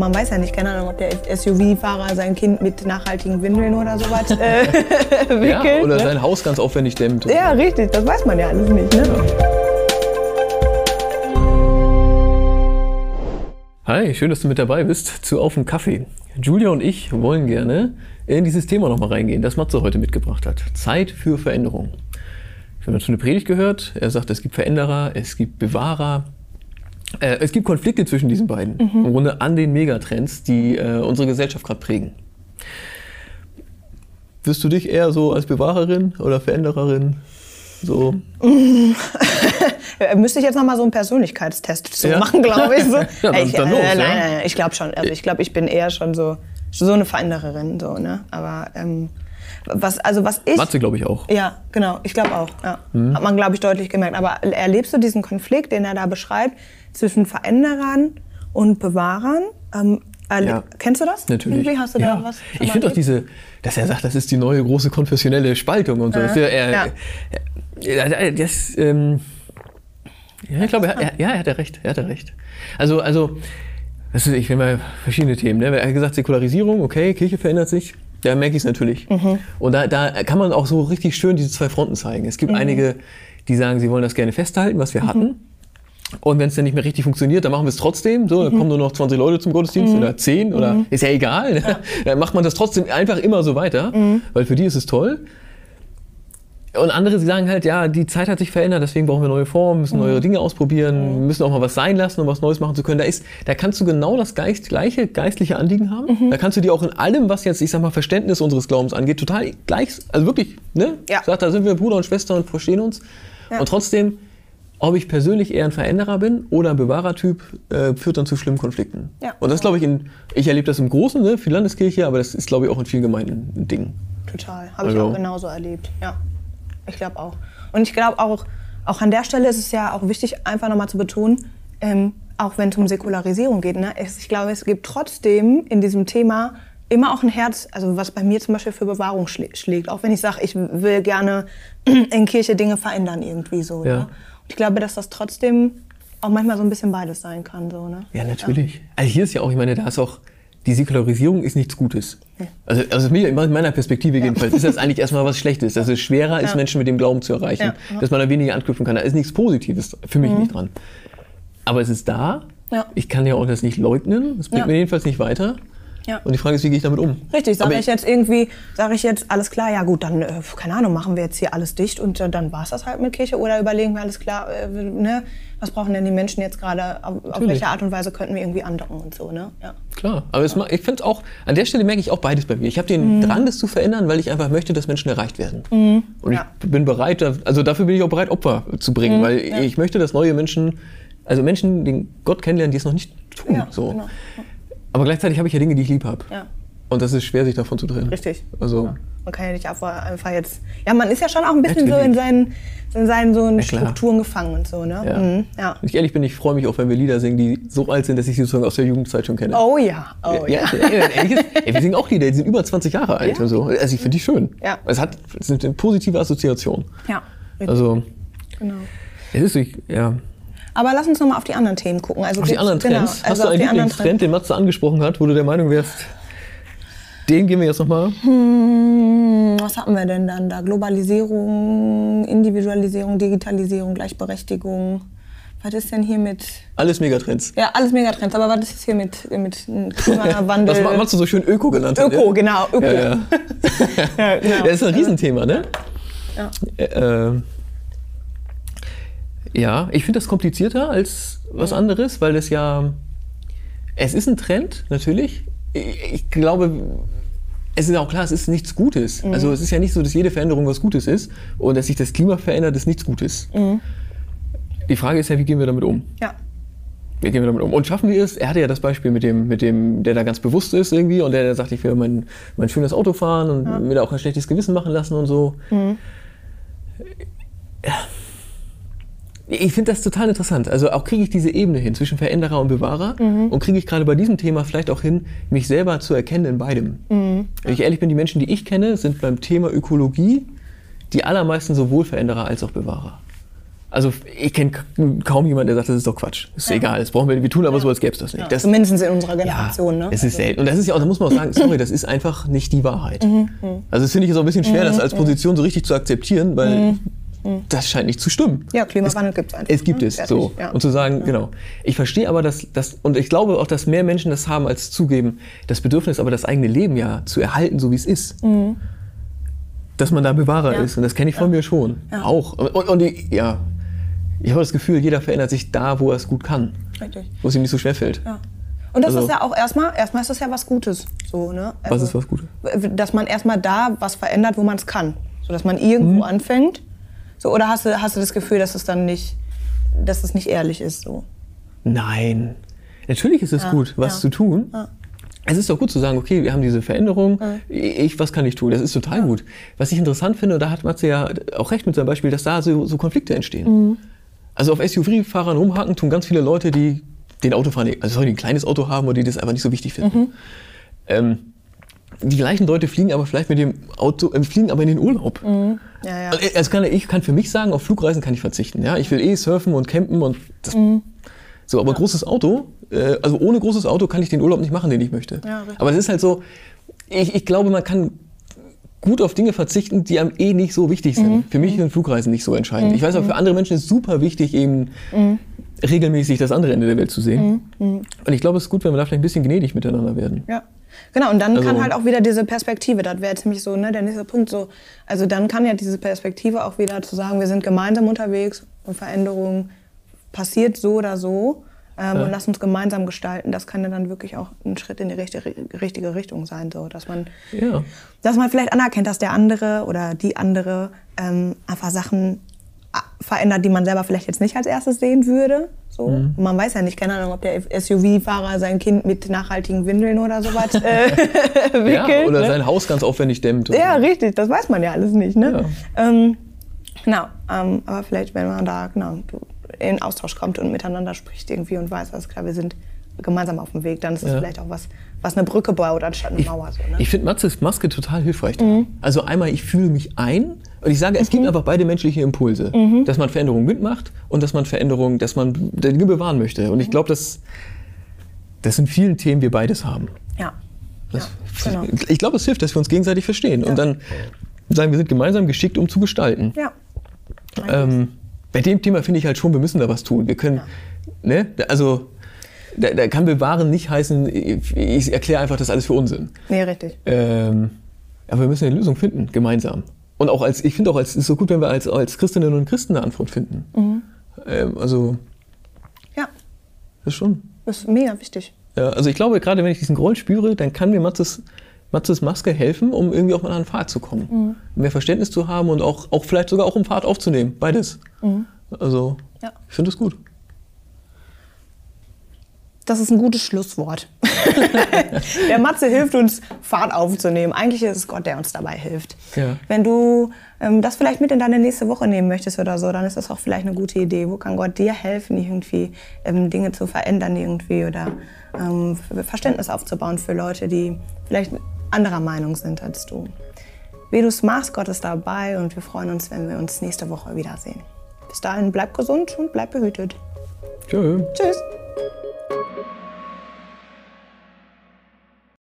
Man weiß ja nicht, keine Ahnung, ob der SUV-Fahrer sein Kind mit nachhaltigen Windeln oder sowas äh, wickelt. Ja, oder ne? sein Haus ganz aufwendig dämmt. ja, richtig, das weiß man ja alles nicht. Ne? Hi, schön, dass du mit dabei bist zu Auf den Kaffee. Julia und ich wollen gerne in dieses Thema nochmal reingehen, das Matze heute mitgebracht hat. Zeit für Veränderung. Wir haben dazu eine Predigt gehört. Er sagt, es gibt Veränderer, es gibt Bewahrer. Äh, es gibt Konflikte zwischen diesen beiden. Im Grunde an den Megatrends, die äh, unsere Gesellschaft gerade prägen. Wirst du dich eher so als Bewahrerin oder Verändererin so Müsste ich jetzt noch mal so einen Persönlichkeitstest so Ja. machen, glaube ich. So. Ja, dann- ich, dann äh, los, nein, nein, nein, ich glaube schon. Also ich glaube, ich bin eher schon so, so eine Verändererin. So, ne? Aber ähm, was, also was ich... Matze, glaube ich auch. Ja, genau. Ich glaube auch. Ja. Mhm. Hat man, glaube ich, deutlich gemerkt. Aber erlebst du diesen Konflikt, den er da beschreibt, zwischen Veränderern und Bewahrern? Ähm, Ja. Kennst du das? Natürlich. Irgendwie hast du ja. da was? Ich finde auch erlebt? diese, dass er sagt, das ist die neue große konfessionelle Spaltung und so. Das, ist ja, das, ähm, ja, ich glaube, er, er, ja, er hat ja recht. Er hat ja recht. Also, also, das ist, ich will mal verschiedene Themen. Ne? Er hat gesagt, Säkularisierung, okay, Kirche verändert sich. Da merke ich es natürlich. Mhm. Und da, da kann man auch so richtig schön diese zwei Fronten zeigen. Es Mhm. gibt einige, die sagen, sie wollen das gerne festhalten, was wir hatten. Und wenn es dann nicht mehr richtig funktioniert, dann machen wir es trotzdem. So, Mhm. dann kommen nur noch 20 Leute zum Gottesdienst oder 10 oder ist ja egal. ne? Dann macht man das trotzdem einfach immer so weiter, Mhm. weil für die ist es toll. Und andere sagen halt, ja, die Zeit hat sich verändert, deswegen brauchen wir neue Formen, müssen Mhm. neue Dinge ausprobieren, müssen auch mal was sein lassen, um was Neues machen zu können. Da, ist, da kannst du genau das Geist, gleiche geistliche Anliegen haben. Mhm. Da kannst du dir auch in allem, was jetzt, ich sag mal, Verständnis unseres Glaubens angeht, total gleich, also wirklich, ne? Ja. Sagt, da sind wir Bruder und Schwester und verstehen uns. Und trotzdem, ob ich persönlich eher ein Veränderer bin oder ein Bewahrertyp, äh, führt dann zu schlimmen Konflikten. Ja. Und das glaube ich, in, ich erlebe das im Großen, ne, für die Landeskirche, aber das ist, glaube ich, auch in vielen Gemeinden ein Ding. Total. Habe ich Also- auch genauso erlebt. Ja, ich glaube auch. Und ich glaube auch, auch an der Stelle ist es ja auch wichtig, einfach nochmal zu betonen, ähm, auch wenn es um Säkularisierung geht, ne, es, ich glaube, es gibt trotzdem in diesem Thema immer auch ein Herz, also was bei mir zum Beispiel für Bewahrung schlä- schlägt. Auch wenn ich sage, ich will gerne in Kirche Dinge verändern irgendwie so. Ja. Ne? Und ich glaube, dass das trotzdem auch manchmal so ein bisschen beides sein kann. So, ne? Ja, natürlich. Also hier ist ja auch, ich meine, da ist auch, die Säkularisierung ist nichts Gutes. Also, also mir, in meiner Perspektive jedenfalls, ist das eigentlich erstmal was Schlechtes. Dass es schwerer ist, Ja. Menschen mit dem Glauben zu erreichen. Ja. Mhm. Dass man da weniger anknüpfen kann. Da ist nichts Positives für mich nicht dran. Aber es ist da. Ja. Ich kann ja auch das nicht leugnen. Das bringt Ja. mir jedenfalls nicht weiter. Ja. Und die Frage ist, wie gehe ich damit um? Richtig, sage Aber ich jetzt irgendwie, sage ich jetzt, alles klar, ja gut, dann, äh, keine Ahnung, machen wir jetzt hier alles dicht und äh, dann war es das halt mit Kirche oder überlegen wir alles klar, äh, ne, was brauchen denn die Menschen jetzt gerade, auf, auf welche Art und Weise könnten wir irgendwie andocken und so, ne? Ja. Klar, aber es, ma- ich finde auch, an der Stelle merke ich auch beides bei mir. Ich habe den Mhm. Drang, das zu verändern, weil ich einfach möchte, dass Menschen erreicht werden. Und Ja. ich bin bereit, also dafür bin ich auch bereit, Opfer zu bringen, Mhm. weil ich möchte, dass neue Menschen, also Menschen, den Gott kennenlernen, die es noch nicht tun. Ja, so. genau. Aber gleichzeitig habe ich ja Dinge, die ich lieb habe. Ja. Und das ist schwer, sich davon zu trennen. Richtig. Also, Man kann ja nicht einfach, jetzt, ja, man ist ja schon auch ein bisschen so Natürlich. in seinen, in seinen so Ja, klar. Strukturen gefangen und so, ne? ja. Mhm, ja. Wenn ich ehrlich bin, ich freue mich auch, wenn wir Lieder singen, die so alt sind, dass ich sie sozusagen aus der Jugendzeit schon kenne. Oh ja, oh ja. Ja, ehrlich ist- ey, wir singen auch Lieder, die sind über 20 Jahre alt Ja. und so. Also ich finde die schön. Ja. Es hat es ist eine positive Assoziation. Ja, richtig, Also genau. es ist ich, ja. Aber lass uns noch mal auf die anderen Themen gucken. Also Auf die anderen genau, Trends. Hast also du auf einen Lieblingstrend, den Matze angesprochen hat, wo du der Meinung wärst, den gehen wir jetzt nochmal? Hm, Was hatten wir denn dann da? Globalisierung, Individualisierung, Digitalisierung, Gleichberechtigung. Was ist denn hier mit. Alles Megatrends. Ja, alles Megatrends, aber was ist hier mit, mit Klimawandel? Was Ma- Matze so schön Öko genannt. Öko, ja? genau. Öko. Ja, ja. Ja, genau. Das ist ein Riesenthema, ne? Ja. Äh, äh, ja, ich finde das komplizierter als was anderes, weil das ja. Es ist ein Trend, natürlich. Ich, ich glaube, es ist auch klar, es ist nichts Gutes. Mhm. Also es ist ja nicht so, dass jede Veränderung was Gutes ist und dass sich das Klima verändert, ist nichts Gutes. Mhm. Die Frage ist ja, wie gehen wir damit um? Ja. Wie gehen wir damit um? Und schaffen wir es? Er hatte ja das Beispiel mit dem, mit dem, der da ganz bewusst ist irgendwie und der, der sagt, ich will mein, mein schönes Auto fahren und mir da auch ein schlechtes Gewissen machen lassen und so. Ja. Ich finde das total interessant. Also auch kriege ich diese Ebene hin zwischen Veränderer und Bewahrer und kriege ich gerade bei diesem Thema vielleicht auch hin, mich selber zu erkennen in beidem. Wenn ich ehrlich bin, die Menschen, die ich kenne, sind beim Thema Ökologie die allermeisten sowohl Veränderer als auch Bewahrer. Also ich kenne kaum jemanden, der sagt, das ist doch Quatsch. Ist egal, das brauchen wir, wir tun aber so, als gäbe es das nicht. Das, Zumindest in unserer Generation. ja, ne? es ist selten. Und das ist ja auch, da muss man auch sagen, sorry, das ist einfach nicht die Wahrheit. Also das finde ich jetzt auch ein bisschen schwer, das als Position so richtig zu akzeptieren, weil das scheint nicht zu stimmen. Ja, Klimawandel gibt es einfach. Es gibt ne? es, Fertig, so. Ja. Und zu sagen, genau. Ich verstehe aber, dass das, und ich glaube auch, dass mehr Menschen das haben, als zugeben, das Bedürfnis aber das eigene Leben ja zu erhalten, so wie es ist. Dass man da Bewahrer Mhm. Ja. ist. Und das kenne ich von mir schon. Auch. Und, und, ich, ja, ich habe das Gefühl, jeder verändert sich da, wo er es gut kann. Richtig. Wo es ihm nicht so schwer fällt. Ja. Und das Also- ist ja auch erstmal, erstmal ist das ja was Gutes. So, ne? Was Also, ist was Gutes? Dass man erstmal da was verändert, wo man es kann. So dass man irgendwo Mhm. anfängt. So, oder hast du, hast du das Gefühl, dass es dann nicht, dass es nicht ehrlich ist? So? Nein. Natürlich ist es Ja, gut, was ja. zu tun. Ja. Es ist doch gut zu sagen, okay, wir haben diese Veränderung, ich, was kann ich tun? Das ist total gut. Was ich interessant finde, da hat Matze ja auch recht mit seinem Beispiel, dass da so, so Konflikte entstehen. Mhm. Also auf SUV-Fahrern rumhaken tun ganz viele Leute, die den Autofahren, also die ein kleines Auto haben oder die das einfach nicht so wichtig finden. Mhm. Ähm, die gleichen Leute fliegen aber vielleicht mit dem Auto, äh, fliegen aber in den Urlaub. Ja, ja. Also, kann, ich kann für mich sagen, auf Flugreisen kann ich verzichten. Ja? Ich will eh surfen und campen und das, Mhm. so, aber großes Auto, äh, also ohne großes Auto kann ich den Urlaub nicht machen, den ich möchte. Ja, aber es ist halt so, ich, ich glaube, man kann gut auf Dinge verzichten, die einem eh nicht so wichtig sind. Mhm. Für mich sind Flugreisen nicht so entscheidend. Ich weiß auch, für andere Menschen ist super wichtig, eben Mhm. regelmäßig das andere Ende der Welt zu sehen. Und ich glaube, es ist gut, wenn wir da vielleicht ein bisschen gnädig miteinander werden. Ja. Genau, und dann Also- kann halt auch wieder diese Perspektive, das wäre jetzt nämlich so ne, der nächste Punkt, so, also dann kann ja diese Perspektive auch wieder zu sagen, wir sind gemeinsam unterwegs und Veränderung passiert so oder so ähm, und lass uns gemeinsam gestalten, das kann ja dann wirklich auch ein Schritt in die richtige, richtige Richtung sein, so, dass man, Ja. dass man vielleicht anerkennt, dass der andere oder die andere ähm, einfach Sachen a- verändert, die man selber vielleicht jetzt nicht als erstes sehen würde. So. Mhm. Man weiß ja nicht, keine Ahnung, ob der SUV-Fahrer sein Kind mit nachhaltigen Windeln oder sowas äh, Ja, wickelt. oder ne? sein Haus ganz aufwendig dämmt. Ja, so. richtig, das weiß man ja alles nicht. Ne? Ähm, genau, ähm, aber vielleicht, wenn man da genau, in Austausch kommt und miteinander spricht irgendwie und weiß, alles klar, wir sind gemeinsam auf dem Weg, dann ist es Ja. vielleicht auch was, was eine Brücke baut anstatt eine Mauer. So, ne? Ich finde Matzes Maske total hilfreich. Mhm. Also einmal, ich fühle mich ein und ich sage, es gibt einfach beide menschliche Impulse. Mhm. Dass man Veränderungen mitmacht und dass man Veränderungen, dass man Dinge bewahren möchte. Und Mhm. ich glaube, dass das in vielen Themen wir beides haben. ja. Das, ja, genau. Ich glaube, es hilft, dass wir uns gegenseitig verstehen und dann sagen, wir sind gemeinsam geschickt, um zu gestalten. Ja. Ähm, bei dem Thema finde ich halt schon, wir müssen da was tun. Wir können, ne, also da, da kann bewahren nicht heißen, ich, ich erkläre einfach das alles für Unsinn. Nee, richtig. Ähm, aber wir müssen eine Lösung finden, gemeinsam. Und auch als, ich finde auch, als, es ist so gut, wenn wir als, als Christinnen und Christen eine Antwort finden. Mhm. Ähm, also, Ja, das ist schon. das ist mega wichtig. Ja, also ich glaube, gerade wenn ich diesen Groll spüre, dann kann mir Matzes, Matzes Maske helfen, um irgendwie auch mal an den Pfad zu kommen. Mhm. Mehr Verständnis zu haben und auch, auch vielleicht sogar auch um Pfad aufzunehmen. Beides. Also, Mhm. Ja. ich finde es gut. Das ist ein gutes Schlusswort. der Matze hilft uns, Fahrt aufzunehmen. Eigentlich ist es Gott, der uns dabei hilft. Ja. Wenn du ähm, das vielleicht mit in deine nächste Woche nehmen möchtest oder so, dann ist das auch vielleicht eine gute Idee. Wo kann Gott dir helfen, irgendwie ähm, Dinge zu verändern irgendwie oder ähm, Verständnis aufzubauen für Leute, die vielleicht anderer Meinung sind als du. Wie du es machst, Gott ist dabei und wir freuen uns, wenn wir uns nächste Woche wiedersehen. Bis dahin, bleib gesund und bleib behütet. Tschö. Tschüss.